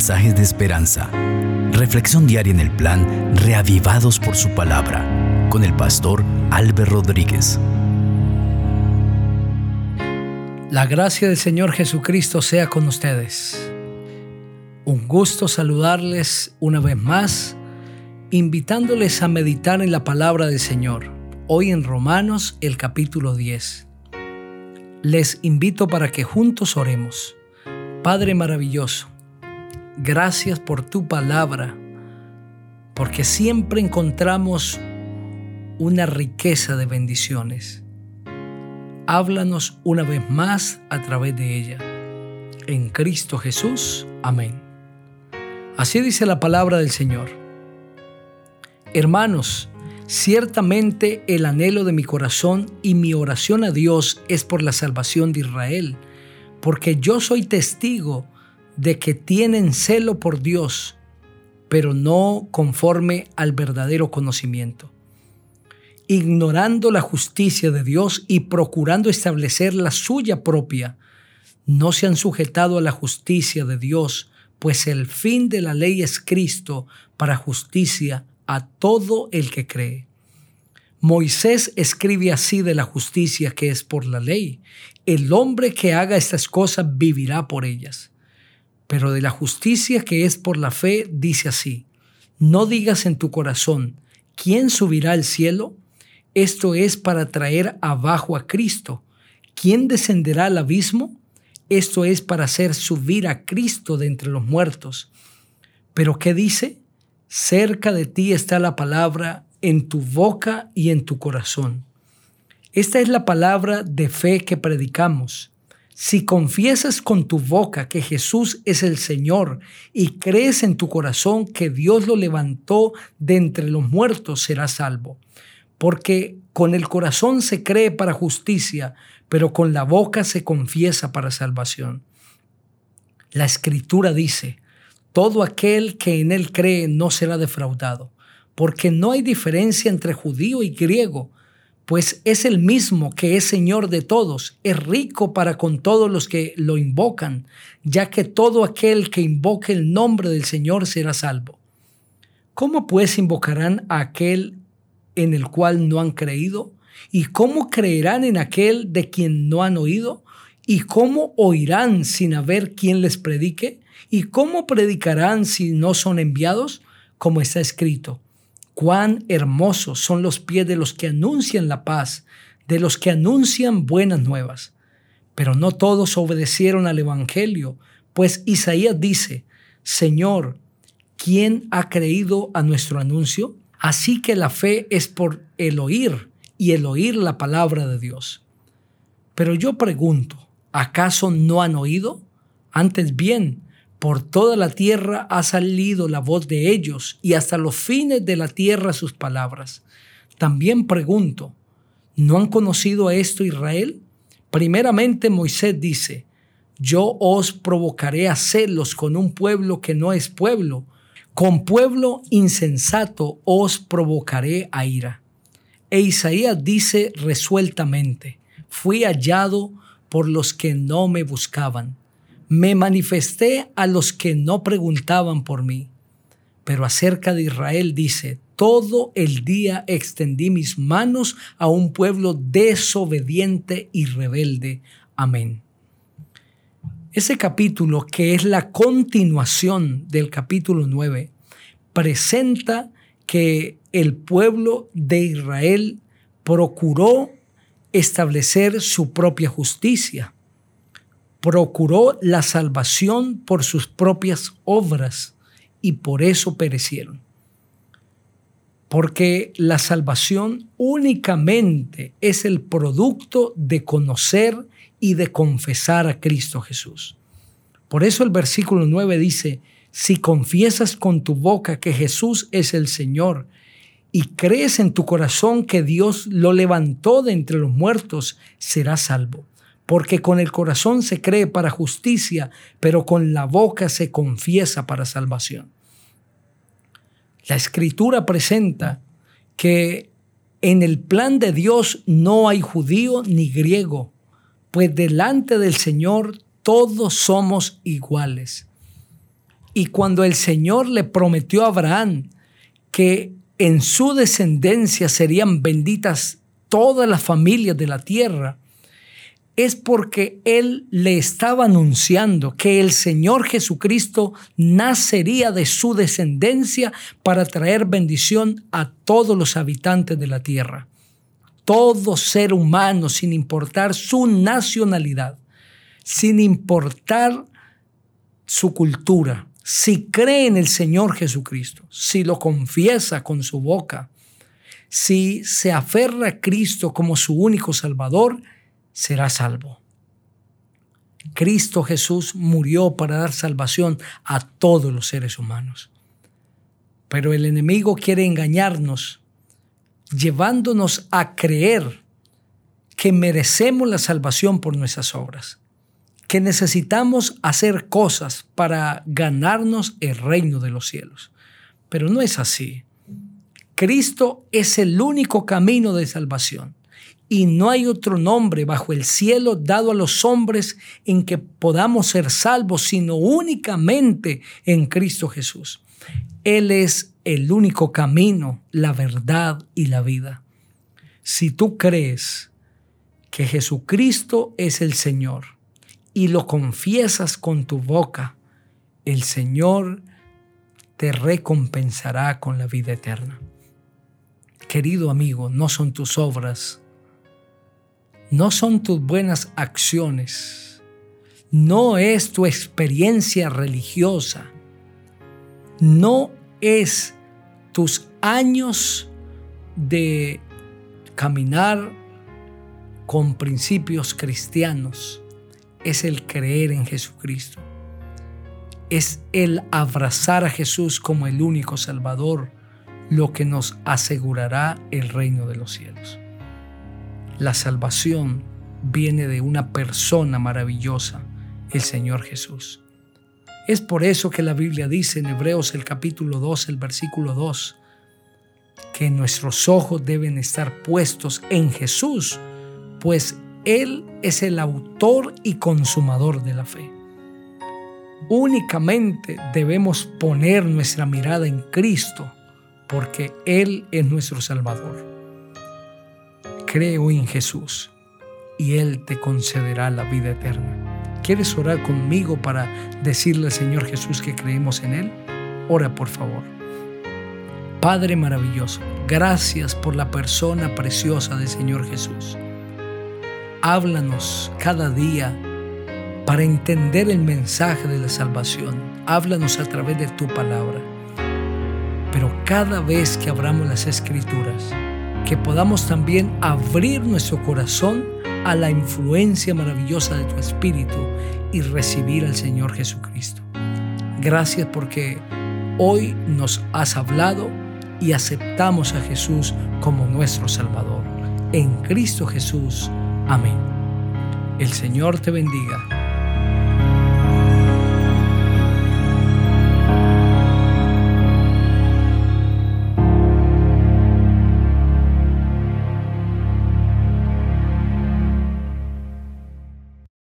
mensajes de esperanza. Reflexión diaria en el plan Reavivados por su palabra con el pastor Álvaro Rodríguez. La gracia del Señor Jesucristo sea con ustedes. Un gusto saludarles una vez más, invitándoles a meditar en la palabra del Señor, hoy en Romanos el capítulo 10. Les invito para que juntos oremos. Padre maravilloso, gracias por tu palabra, porque siempre encontramos una riqueza de bendiciones. Háblanos una vez más a través de ella. En Cristo Jesús. Amén. Así dice la palabra del Señor. Hermanos, ciertamente el anhelo de mi corazón y mi oración a Dios es por la salvación de Israel, porque yo soy testigo de que tienen celo por Dios, pero no conforme al verdadero conocimiento. Ignorando la justicia de Dios y procurando establecer la suya propia, no se han sujetado a la justicia de Dios, pues el fin de la ley es Cristo para justicia a todo el que cree. Moisés escribe así de la justicia que es por la ley. El hombre que haga estas cosas vivirá por ellas. Pero de la justicia que es por la fe dice así, no digas en tu corazón, ¿quién subirá al cielo? Esto es para traer abajo a Cristo. ¿Quién descenderá al abismo? Esto es para hacer subir a Cristo de entre los muertos. Pero ¿qué dice? Cerca de ti está la palabra en tu boca y en tu corazón. Esta es la palabra de fe que predicamos. Si confiesas con tu boca que Jesús es el Señor y crees en tu corazón que Dios lo levantó de entre los muertos, serás salvo. Porque con el corazón se cree para justicia, pero con la boca se confiesa para salvación. La escritura dice, todo aquel que en él cree no será defraudado, porque no hay diferencia entre judío y griego pues es el mismo que es Señor de todos, es rico para con todos los que lo invocan, ya que todo aquel que invoque el nombre del Señor será salvo. ¿Cómo pues invocarán a aquel en el cual no han creído? ¿Y cómo creerán en aquel de quien no han oído? ¿Y cómo oirán sin haber quien les predique? ¿Y cómo predicarán si no son enviados? Como está escrito Cuán hermosos son los pies de los que anuncian la paz, de los que anuncian buenas nuevas. Pero no todos obedecieron al Evangelio, pues Isaías dice, Señor, ¿quién ha creído a nuestro anuncio? Así que la fe es por el oír y el oír la palabra de Dios. Pero yo pregunto, ¿acaso no han oído? Antes bien, por toda la tierra ha salido la voz de ellos y hasta los fines de la tierra sus palabras. También pregunto, ¿no han conocido a esto Israel? Primeramente Moisés dice, yo os provocaré a celos con un pueblo que no es pueblo, con pueblo insensato os provocaré a ira. E Isaías dice resueltamente, fui hallado por los que no me buscaban me manifesté a los que no preguntaban por mí. Pero acerca de Israel dice, todo el día extendí mis manos a un pueblo desobediente y rebelde. Amén. Ese capítulo, que es la continuación del capítulo 9, presenta que el pueblo de Israel procuró establecer su propia justicia procuró la salvación por sus propias obras y por eso perecieron. Porque la salvación únicamente es el producto de conocer y de confesar a Cristo Jesús. Por eso el versículo 9 dice, si confiesas con tu boca que Jesús es el Señor y crees en tu corazón que Dios lo levantó de entre los muertos, serás salvo porque con el corazón se cree para justicia, pero con la boca se confiesa para salvación. La escritura presenta que en el plan de Dios no hay judío ni griego, pues delante del Señor todos somos iguales. Y cuando el Señor le prometió a Abraham que en su descendencia serían benditas todas las familias de la tierra, es porque Él le estaba anunciando que el Señor Jesucristo nacería de su descendencia para traer bendición a todos los habitantes de la tierra. Todo ser humano, sin importar su nacionalidad, sin importar su cultura, si cree en el Señor Jesucristo, si lo confiesa con su boca, si se aferra a Cristo como su único Salvador, será salvo. Cristo Jesús murió para dar salvación a todos los seres humanos. Pero el enemigo quiere engañarnos, llevándonos a creer que merecemos la salvación por nuestras obras, que necesitamos hacer cosas para ganarnos el reino de los cielos. Pero no es así. Cristo es el único camino de salvación y no hay otro nombre bajo el cielo dado a los hombres en que podamos ser salvos, sino únicamente en Cristo Jesús. Él es el único camino, la verdad y la vida. Si tú crees que Jesucristo es el Señor y lo confiesas con tu boca, el Señor te recompensará con la vida eterna. Querido amigo, no son tus obras no son tus buenas acciones, no es tu experiencia religiosa, no es tus años de caminar con principios cristianos, es el creer en Jesucristo, es el abrazar a Jesús como el único Salvador, lo que nos asegurará el reino de los cielos. La salvación viene de una persona maravillosa, el Señor Jesús. Es por eso que la Biblia dice en Hebreos el capítulo 2, el versículo 2, que nuestros ojos deben estar puestos en Jesús, pues Él es el autor y consumador de la fe. Únicamente debemos poner nuestra mirada en Cristo, porque Él es nuestro Salvador creo en Jesús y Él te concederá la vida eterna. ¿Quieres orar conmigo para decirle al Señor Jesús que creemos en Él? Ora por favor. Padre maravilloso, gracias por la persona preciosa del Señor Jesús. Háblanos cada día para entender el mensaje de la salvación. Háblanos a través de tu palabra. Pero cada vez que abramos las escrituras, que podamos también abrir nuestro corazón a la influencia maravillosa de tu Espíritu y recibir al Señor Jesucristo. Gracias porque hoy nos has hablado y aceptamos a Jesús como nuestro Salvador. En Cristo Jesús. Amén. El Señor te bendiga